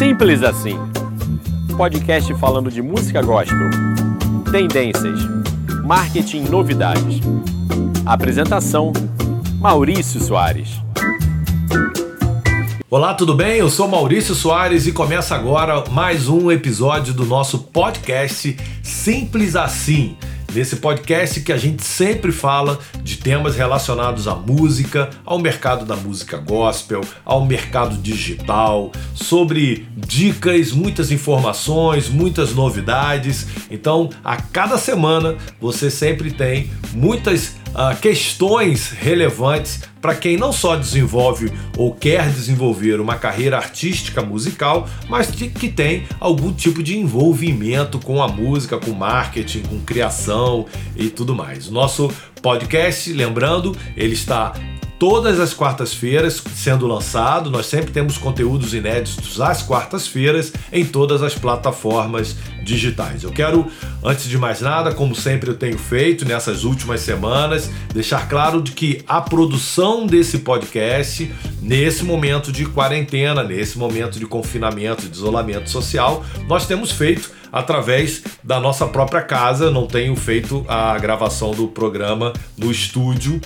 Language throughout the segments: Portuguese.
Simples assim. Podcast falando de música gospel, tendências, marketing novidades. Apresentação: Maurício Soares. Olá, tudo bem? Eu sou Maurício Soares e começa agora mais um episódio do nosso podcast Simples Assim. Nesse podcast que a gente sempre fala de temas relacionados à música, ao mercado da música gospel, ao mercado digital, sobre dicas, muitas informações, muitas novidades. Então, a cada semana você sempre tem muitas uh, questões relevantes para quem não só desenvolve ou quer desenvolver uma carreira artística musical, mas que tem algum tipo de envolvimento com a música, com marketing, com criação e tudo mais. O nosso podcast, lembrando, ele está todas as quartas-feiras sendo lançado. Nós sempre temos conteúdos inéditos às quartas-feiras em todas as plataformas digitais. Eu quero, antes de mais nada, como sempre eu tenho feito nessas últimas semanas, deixar claro de que a produção desse podcast, nesse momento de quarentena, nesse momento de confinamento, de isolamento social, nós temos feito através da nossa própria casa. Não tenho feito a gravação do programa no estúdio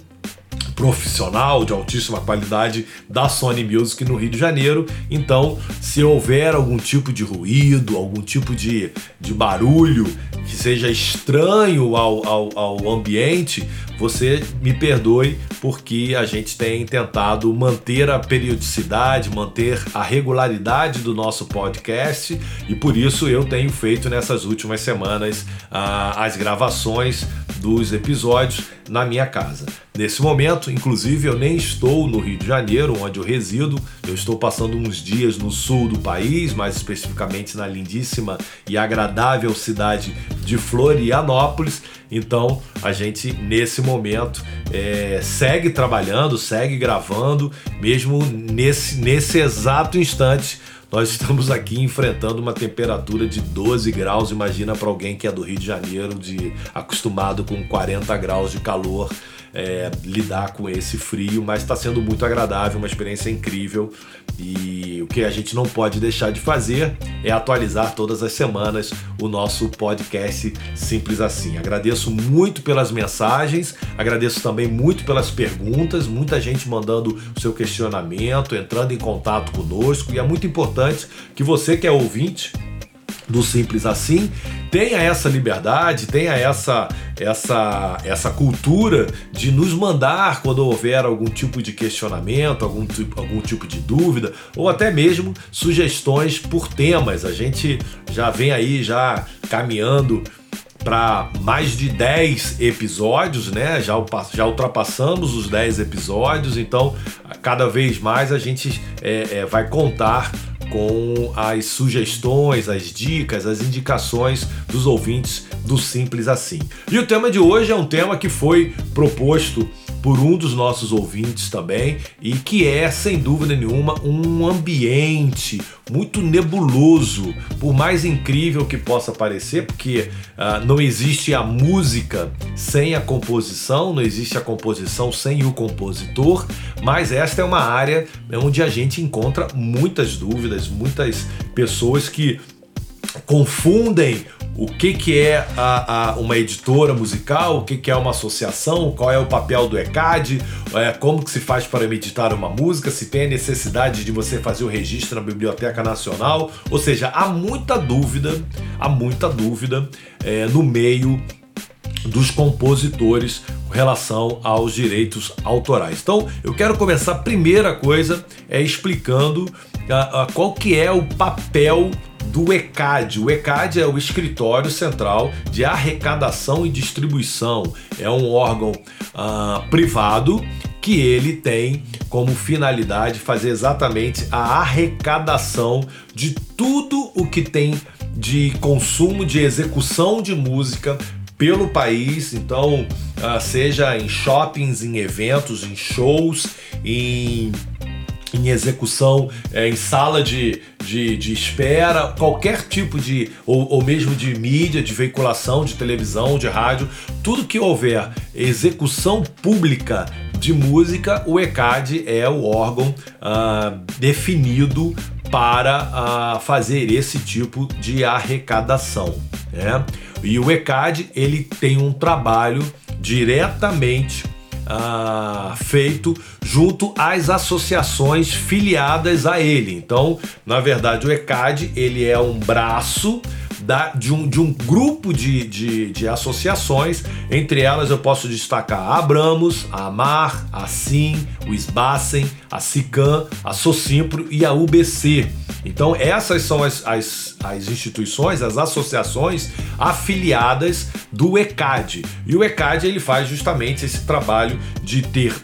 profissional de altíssima qualidade da Sony Music no Rio de Janeiro. Então, se houver algum tipo de ruído, algum tipo de, de barulho que seja estranho ao, ao, ao ambiente, você me perdoe porque a gente tem tentado manter a periodicidade, manter a regularidade do nosso podcast e por isso eu tenho feito nessas últimas semanas ah, as gravações dos episódios na minha casa. Nesse momento, inclusive, eu nem estou no Rio de Janeiro, onde eu resido, eu estou passando uns dias no sul do país, mais especificamente na lindíssima e agradável cidade de Florianópolis. Então, a gente, nesse momento, é, segue trabalhando, segue gravando, mesmo nesse, nesse exato instante nós estamos aqui enfrentando uma temperatura de 12 graus. Imagina para alguém que é do Rio de Janeiro, de acostumado com 40 graus de calor é, lidar com esse frio, mas está sendo muito agradável, uma experiência incrível. E o que a gente não pode deixar de fazer é atualizar todas as semanas o nosso podcast Simples Assim. Agradeço muito pelas mensagens, agradeço também muito pelas perguntas, muita gente mandando o seu questionamento, entrando em contato conosco, e é muito importante que você que é ouvinte do Simples Assim tenha essa liberdade, tenha essa essa essa cultura de nos mandar quando houver algum tipo de questionamento, algum tipo, algum tipo de dúvida ou até mesmo sugestões por temas. A gente já vem aí já caminhando para mais de 10 episódios, né? Já, já ultrapassamos os 10 episódios, então cada vez mais a gente é, é, vai contar com as sugestões, as dicas, as indicações dos ouvintes do Simples Assim. E o tema de hoje é um tema que foi proposto por um dos nossos ouvintes também e que é, sem dúvida nenhuma, um ambiente muito nebuloso, por mais incrível que possa parecer, porque uh, não existe a música sem a composição, não existe a composição sem o compositor, mas esta é uma área onde a gente encontra muitas dúvidas, muitas pessoas que confundem o que, que é a, a, uma editora musical, o que, que é uma associação, qual é o papel do ECAD, é, como que se faz para editar uma música, se tem a necessidade de você fazer o registro na Biblioteca Nacional, ou seja, há muita dúvida, há muita dúvida é, no meio dos compositores com relação aos direitos autorais. Então, eu quero começar a primeira coisa é explicando a, a, qual que é o papel do ECAD. O ECAD é o Escritório Central de Arrecadação e Distribuição. É um órgão uh, privado que ele tem como finalidade fazer exatamente a arrecadação de tudo o que tem de consumo, de execução de música pelo país, então uh, seja em shoppings, em eventos, em shows, em em execução, é, em sala de, de, de, espera, qualquer tipo de, ou, ou mesmo de mídia, de veiculação, de televisão, de rádio, tudo que houver execução pública de música, o ECAD é o órgão uh, definido para uh, fazer esse tipo de arrecadação. Né? E o ECAD ele tem um trabalho diretamente uh, feito junto às associações filiadas a ele. Então, na verdade, o ECAD ele é um braço da, de, um, de um grupo de, de, de, associações. Entre elas eu posso destacar a Abramos, a Amar, a Sim, o SBACEN, a SICAM, a Socimpro e a UBC. Então essas são as, as, as instituições, as associações afiliadas do ECAD. E o ECAD ele faz justamente esse trabalho de ter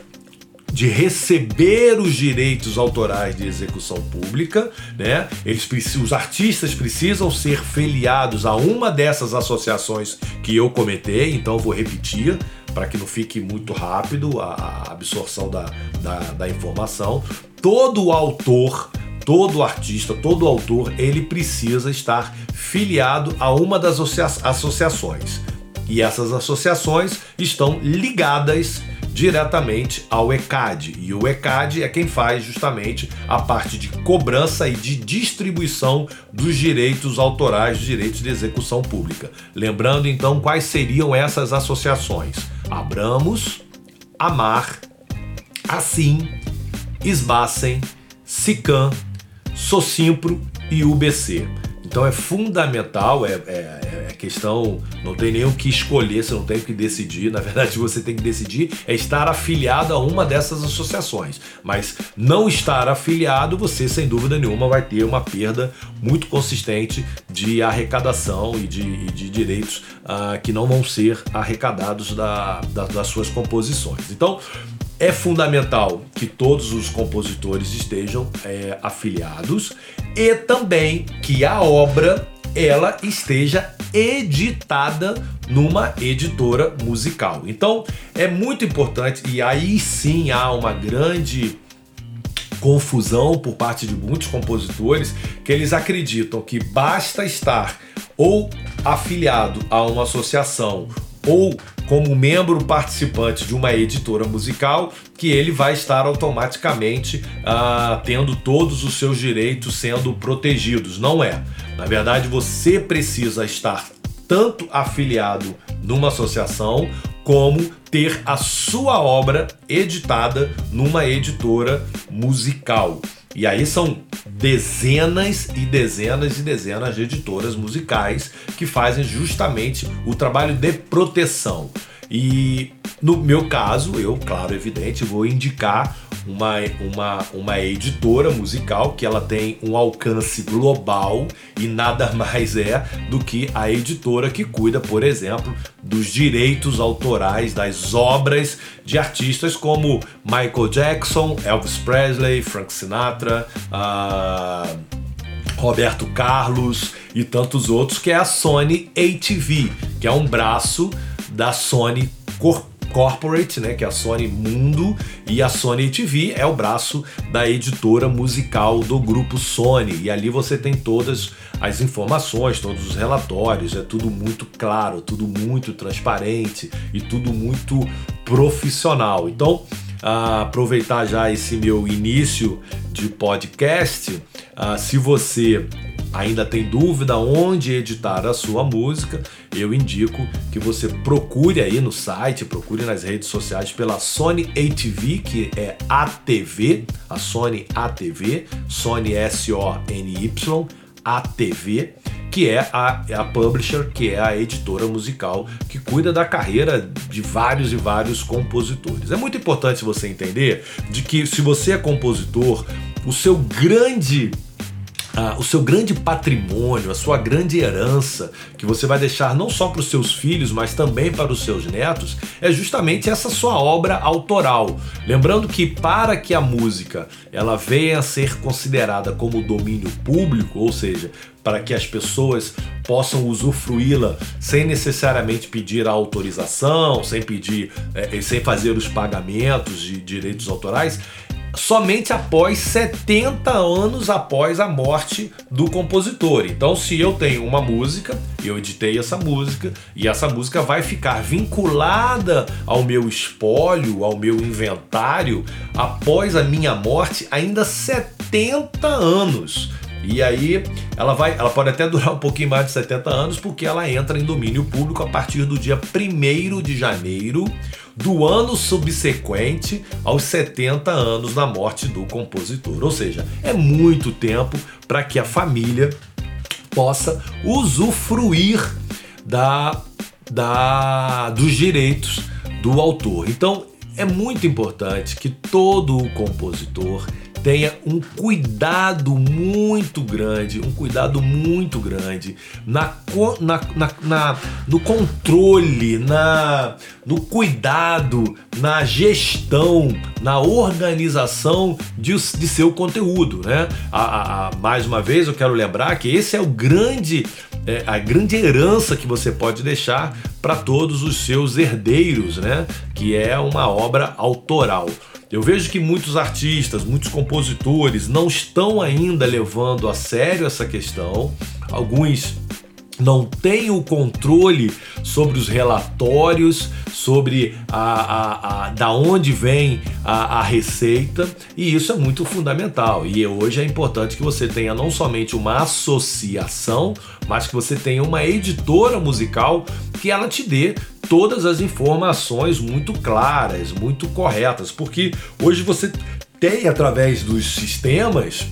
de receber os direitos autorais de execução pública, né? Eles os artistas precisam ser filiados a uma dessas associações que eu comentei, então vou repetir para que não fique muito rápido a, absorção da, da, da informação. Todo autor todo artista, todo autor, ele precisa estar filiado a uma das associações. E essas associações estão ligadas diretamente ao ECAD. E o ECAD é quem faz justamente a parte de cobrança e de distribuição dos direitos autorais, dos direitos de execução pública. Lembrando então quais seriam essas associações: Abramos, Amar, Assim, Esbacem, SICAM, Socimpro e UBC. Então é fundamental, é, é, é, questão, não tem nem o que escolher, você não tem o que decidir. Na verdade, você tem que decidir é estar afiliado a uma dessas associações. Mas não estar afiliado, você sem dúvida nenhuma vai ter uma perda muito consistente de arrecadação e de, e de direitos uh, que não vão ser arrecadados da, da, das suas composições. Então, é fundamental que todos os compositores estejam é, afiliados e também que a obra ela esteja editada numa editora musical. Então é muito importante e aí sim há uma grande confusão por parte de muitos compositores que eles acreditam que basta estar ou afiliado a uma associação ou como membro participante de uma editora musical, que ele vai estar automaticamente ah, tendo todos os seus direitos sendo protegidos. Não é. Na verdade, você precisa estar tanto afiliado numa associação como ter a sua obra editada numa editora musical. E aí são dezenas e dezenas e dezenas de editoras musicais que fazem justamente o trabalho de proteção. E no meu caso, eu, claro, evidente, vou indicar uma, uma, uma editora musical que ela tem um alcance global e nada mais é do que a editora que cuida, por exemplo, dos direitos autorais das obras de artistas como Michael Jackson, Elvis Presley, Frank Sinatra, uh, Roberto Carlos e tantos outros, que é a Sony ATV, que é um braço da Sony Corporate, né, que é a Sony Mundo, e a Sony TV é o braço da editora musical do grupo Sony. E ali você tem todas as informações, todos os relatórios, é tudo muito claro, tudo muito transparente e tudo muito profissional. Então, aproveitar já esse meu início de podcast, se você ainda tem dúvida onde editar a sua música, eu indico que você procure aí no site, procure nas redes sociais pela Sony ATV, que é ATV, a Sony ATV, Sony S-O-N-Y, ATV, que é a, a publisher, que é a editora musical que cuida da carreira de vários e vários compositores. É muito importante você entender de que se você é compositor, o seu grande ah, o seu grande patrimônio, a sua grande herança, que você vai deixar não só para os seus filhos, mas também para os seus netos, é justamente essa sua obra autoral. Lembrando que para que a música ela venha a ser considerada como domínio público, ou seja, para que as pessoas possam usufruí-la sem necessariamente pedir a autorização, sem pedir, é, sem fazer os pagamentos de direitos autorais, somente após 70 anos após a morte do compositor. Então, se eu tenho uma música, eu editei essa música e essa música vai ficar vinculada ao meu espólio, ao meu inventário após a minha morte ainda 70 anos. E aí ela vai, ela pode até durar um pouquinho mais de 70 anos, porque ela entra em domínio público a partir do dia 1 de janeiro do ano subsequente aos 70 anos da morte do compositor. Ou seja, é muito tempo para que a família possa usufruir da, da, dos direitos do autor. Então é muito importante que todo compositor tenha um cuidado muito grande, um cuidado muito grande na, na, na, na, no controle, na, no cuidado, na gestão, na organização de, de seu conteúdo. Né? A, a, a, mais uma vez eu quero lembrar que esse é o grande é, a grande herança que você pode deixar para todos os seus herdeiros, né? Que é uma obra autoral. Eu vejo que muitos artistas, muitos compositores não estão ainda levando a sério essa questão. Alguns não têm o controle sobre os relatórios, sobre a, a, a da onde vem a, a, receita, e isso é muito fundamental. E hoje é importante que você tenha não somente uma associação, mas que você tenha uma editora musical que ela te dê todas as informações muito claras, muito corretas, porque hoje você tem através dos sistemas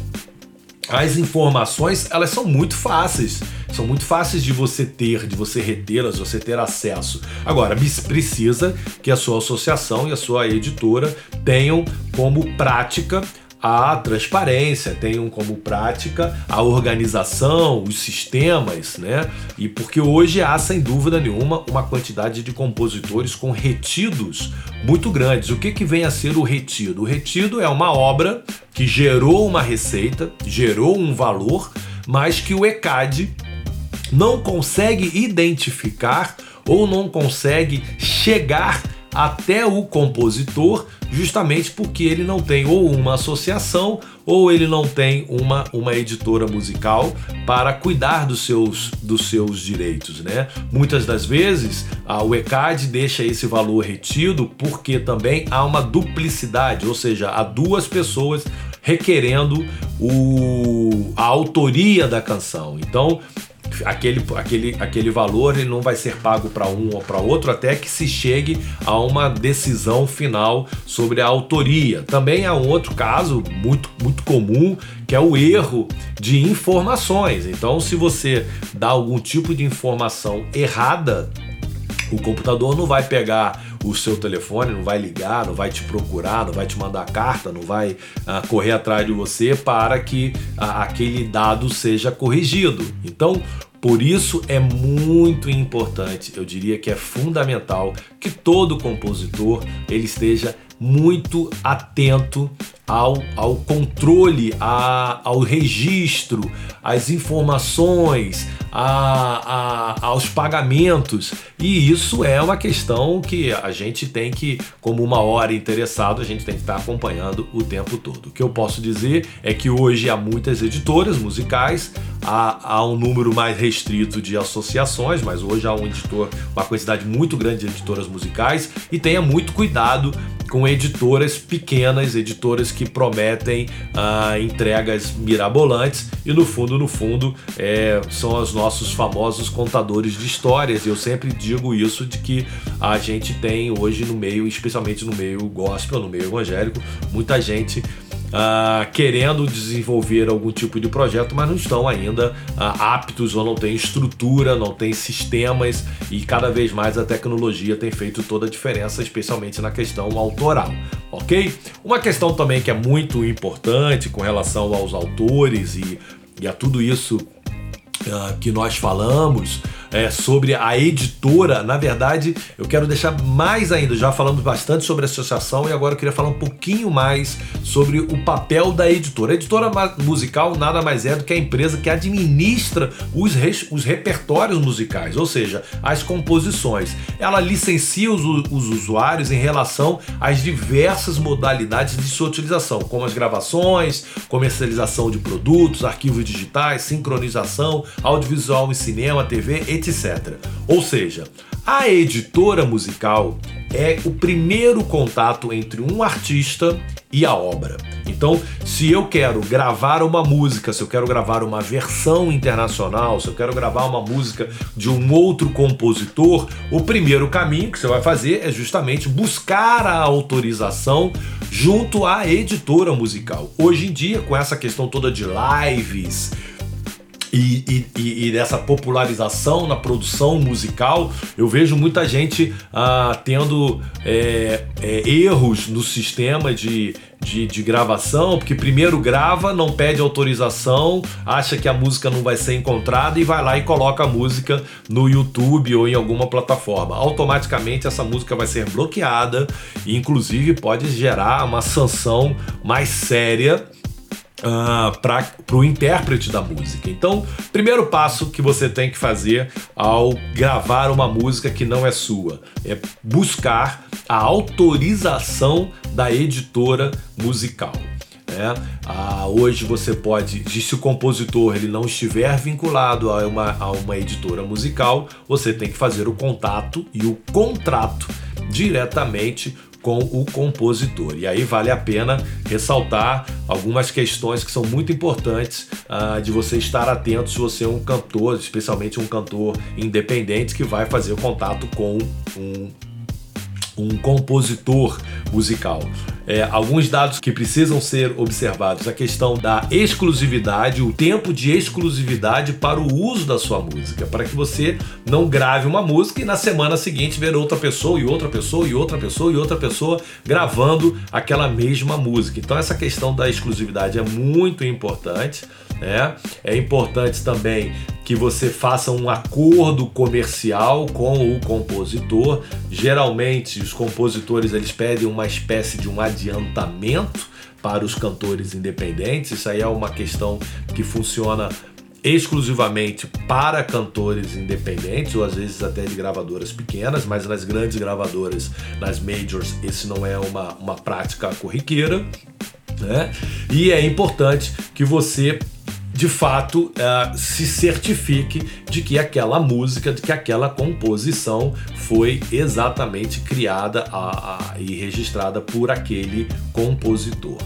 as informações, elas são muito fáceis. São muito fáceis de você ter, de você retê-las, de você ter acesso. Agora, precisa que a sua associação e a sua editora tenham como prática a transparência, tenham como prática a organização, os sistemas, né? E porque hoje há, sem dúvida nenhuma, uma quantidade de compositores com retidos muito grandes. O que, que vem a ser o retido? O retido é uma obra que gerou uma receita, gerou um valor, mas que o ECAD não consegue identificar ou não consegue chegar até o compositor, justamente porque ele não tem ou uma associação ou ele não tem uma, uma editora musical para cuidar dos seus, dos seus direitos, né? Muitas das vezes a, ECAD deixa esse valor retido porque também há uma duplicidade, ou seja, há duas pessoas requerendo o, a autoria da canção. Então, aquele, aquele, aquele valor ele não vai ser pago para um ou para outro até que se chegue a uma decisão final sobre a autoria. Também há um outro caso muito, muito comum que é o erro de informações. Então, se você dá algum tipo de informação errada, o computador não vai pegar o seu telefone, não vai ligar, não vai te procurar, não vai te mandar carta, não vai uh, correr atrás de você para que uh, aquele dado seja corrigido. Então, por isso é muito importante, eu diria que é fundamental que todo compositor ele esteja muito atento ao, ao controle, a, ao registro, às informações, a, a, aos pagamentos. E isso é uma questão que a gente tem que, como uma hora interessado, a gente tem que estar acompanhando o tempo todo. O que eu posso dizer é que hoje há muitas editoras musicais, há, há um número mais restrito de associações, mas hoje há um editor, uma quantidade muito grande de editoras musicais e tenha muito cuidado com editoras pequenas, editoras que prometem ah, entregas mirabolantes e no fundo, no fundo, é, são os nossos famosos contadores de histórias. Eu sempre digo isso de que a gente tem hoje no meio, especialmente no meio gospel, no meio evangélico, muita gente Uh, querendo desenvolver algum tipo de projeto, mas não estão ainda uh, aptos ou não têm estrutura, não têm sistemas e cada vez mais a tecnologia tem feito toda a diferença, especialmente na questão autoral, ok? Uma questão também que é muito importante com relação aos autores e, e a tudo isso uh, que nós falamos é, sobre a editora. Na verdade, eu quero deixar mais ainda. Já falamos bastante sobre a associação e agora eu queria falar um pouquinho mais sobre o papel da editora. A editora musical nada mais é do que a empresa que administra os, os repertórios musicais, ou seja, as composições. Ela licencia os, os usuários em relação às diversas modalidades de sua utilização, como as gravações, comercialização de produtos, arquivos digitais, sincronização, audiovisual em cinema, TV, etc etc. Ou seja, a editora musical é o primeiro contato entre um artista e a obra. Então, se eu quero gravar uma música, se eu quero gravar uma versão internacional, se eu quero gravar uma música de um outro compositor, o primeiro caminho que você vai fazer é justamente buscar a autorização junto à editora musical. Hoje em dia, com essa questão toda de lives, e, e, e, dessa popularização na produção musical, eu vejo muita gente ah, tendo é, é, erros no sistema de, de, de, gravação, porque primeiro grava, não pede autorização, acha que a música não vai ser encontrada e vai lá e coloca a música no YouTube ou em alguma plataforma. Automaticamente essa música vai ser bloqueada e, inclusive, pode gerar uma sanção mais séria Uh, para o intérprete da música. Então, primeiro passo que você tem que fazer ao gravar uma música que não é sua é buscar a autorização da editora musical. Né? Ah, hoje você pode, se o compositor ele não estiver vinculado a uma, a uma editora musical, você tem que fazer o contato e o contrato diretamente com o compositor. E aí vale a pena ressaltar algumas questões que são muito importantes uh, de você estar atento se você é um cantor, especialmente um cantor independente que vai fazer contato com um um compositor musical. É, alguns dados que precisam ser observados: a questão da exclusividade, o tempo de exclusividade para o uso da sua música, para que você não grave uma música e na semana seguinte ver outra pessoa e outra pessoa e outra pessoa e outra pessoa gravando aquela mesma música. Então, essa questão da exclusividade é muito importante. Né? É importante também que você faça um acordo comercial com o compositor. Geralmente, os compositores eles pedem uma espécie de um adiantamento para os cantores independentes. Isso aí é uma questão que funciona exclusivamente para cantores independentes ou às vezes até de gravadoras pequenas, mas nas grandes gravadoras, nas majors, esse não é uma, uma prática corriqueira. Né? E é importante que você de fato uh, se certifique de que aquela música, de que aquela composição foi exatamente criada a, a, e registrada por aquele compositor.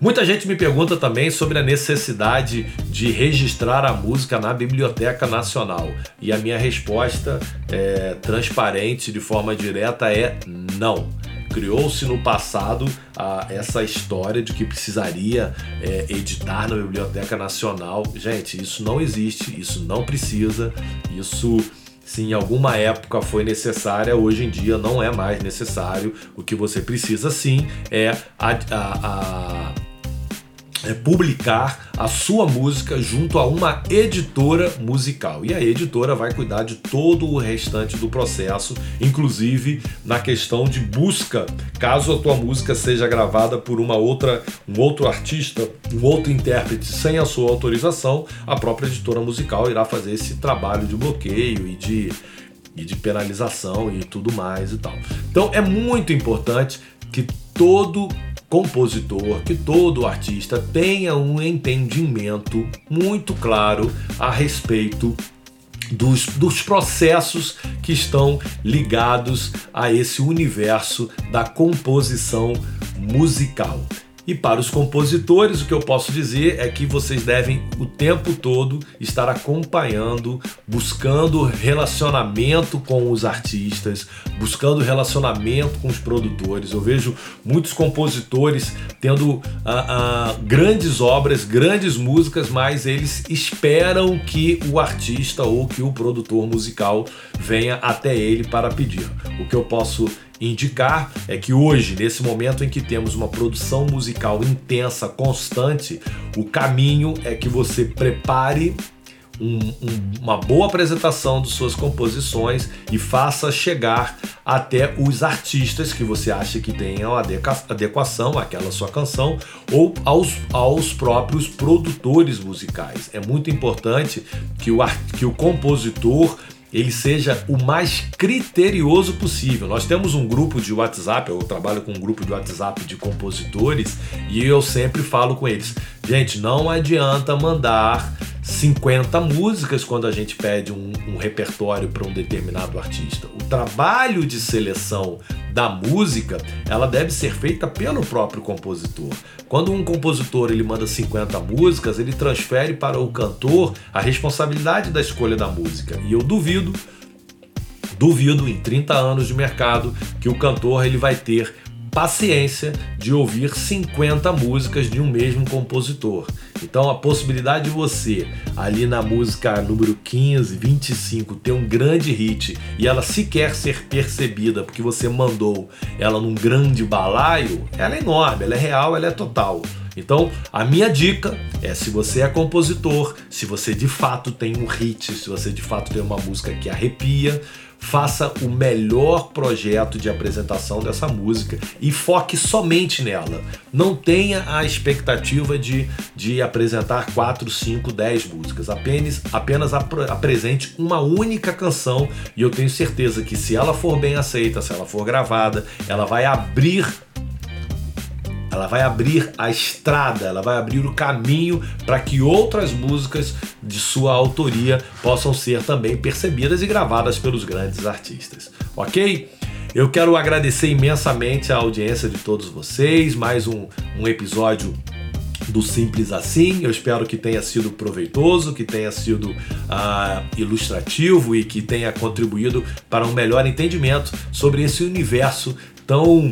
Muita gente me pergunta também sobre a necessidade de registrar a música na Biblioteca Nacional. E a minha resposta é transparente, de forma direta, é não. Criou-se no passado a, essa história de que precisaria é, editar na Biblioteca Nacional. Gente, isso não existe, isso não precisa, isso se em alguma época foi necessária, hoje em dia não é mais necessário. O que você precisa sim é a, a, a é, publicar a sua música junto a uma editora musical. E a editora vai cuidar de todo o restante do processo, inclusive na questão de busca, caso a tua música seja gravada por uma outra, um outro artista, um outro intérprete sem a sua autorização, a própria editora musical irá fazer esse trabalho de bloqueio e de e de penalização e tudo mais e tal. Então é muito importante que todo compositor, que todo artista tenha um entendimento muito claro a respeito dos, dos processos que estão ligados a esse universo da composição musical. E para os compositores, o que eu posso dizer é que vocês devem o tempo todo estar acompanhando, buscando relacionamento com os artistas, buscando relacionamento com os produtores. Eu vejo muitos compositores tendo ah, ah, grandes obras, grandes músicas, mas eles esperam que o artista ou que o produtor musical venha até ele para pedir. O que eu posso indicar é que hoje, nesse momento em que temos uma produção musical intensa, constante, o caminho é que você prepare um, um, uma boa apresentação de suas composições e faça chegar até os artistas que você acha que tenham adequação àquela sua canção ou aos, aos próprios produtores musicais. É muito importante que o, que o compositor ele seja o mais criterioso possível. Nós temos um grupo de WhatsApp, eu trabalho com um grupo de WhatsApp de compositores e eu sempre falo com eles: gente, não adianta mandar 50 músicas quando a gente pede um, um repertório para um determinado artista. O trabalho de seleção da música, ela deve ser feita pelo próprio compositor. Quando um compositor ele manda 50 músicas, ele transfere para o cantor a responsabilidade da escolha da música. E eu duvido duvido em 30 anos de mercado que o cantor ele vai ter paciência de ouvir 50 músicas de um mesmo compositor. Então a possibilidade de você, ali na música número 15, 25, ter um grande hit e ela sequer ser percebida porque você mandou ela num grande balaio, ela é enorme, ela é real, ela é total. Então, a minha dica é se você é compositor, se você de fato tem um hit, se você de fato tem uma música que arrepia, faça o melhor projeto de apresentação dessa música e foque somente nela. Não tenha a expectativa de, de apresentar 4, 5, 10 músicas. Apenas, apenas ap apresente uma única canção e eu tenho certeza que se ela for bem aceita, se ela for gravada, ela vai abrir ela vai abrir a estrada, ela vai abrir o caminho para que outras músicas de sua autoria possam ser também percebidas e gravadas pelos grandes artistas. Ok? Eu quero agradecer imensamente a audiência de todos vocês. Mais um, um episódio do Simples Assim. Eu espero que tenha sido proveitoso, que tenha sido uh, ilustrativo e que tenha contribuído para um melhor entendimento sobre esse universo tão uh,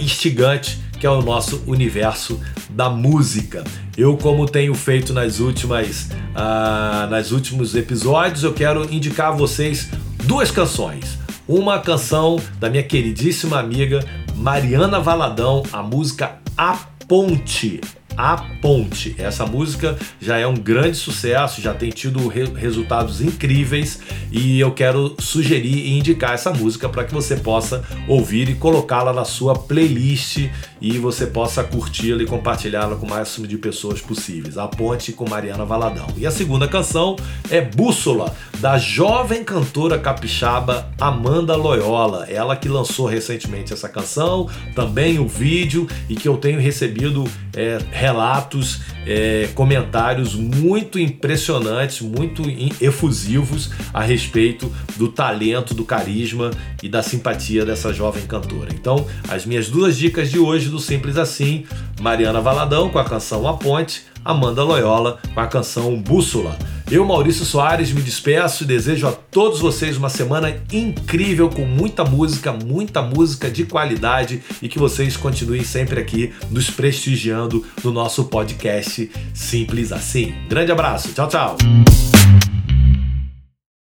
instigante que é o nosso universo da música. Eu, como tenho feito nas últimas, uh, nas últimos episódios, eu quero indicar a vocês duas canções. Uma canção da minha queridíssima amiga Mariana Valadão, a música A Ponte. A Ponte. Essa música já é um grande sucesso, já tem tido re resultados incríveis e eu quero sugerir e indicar essa música para que você possa ouvir e colocá-la na sua playlist e você possa curti-la e compartilhá-la com o máximo de pessoas possíveis. A Ponte com Mariana Valadão. E a segunda canção é Bússola, da jovem cantora capixaba Amanda Loyola. Ela que lançou recentemente essa canção, também o vídeo e que eu tenho recebido é, relatos, é, comentários muito impressionantes, muito efusivos a respeito do talento, do carisma e da simpatia dessa jovem cantora. Então, as minhas duas dicas de hoje do Simples Assim, Mariana Valadão com a canção A Ponte, Amanda Loyola com a canção Bússola. Eu, Maurício Soares, me despeço e desejo a todos vocês uma semana incrível com muita música, muita música de qualidade e que vocês continuem sempre aqui nos prestigiando no nosso podcast Simples Assim. Grande abraço, tchau, tchau.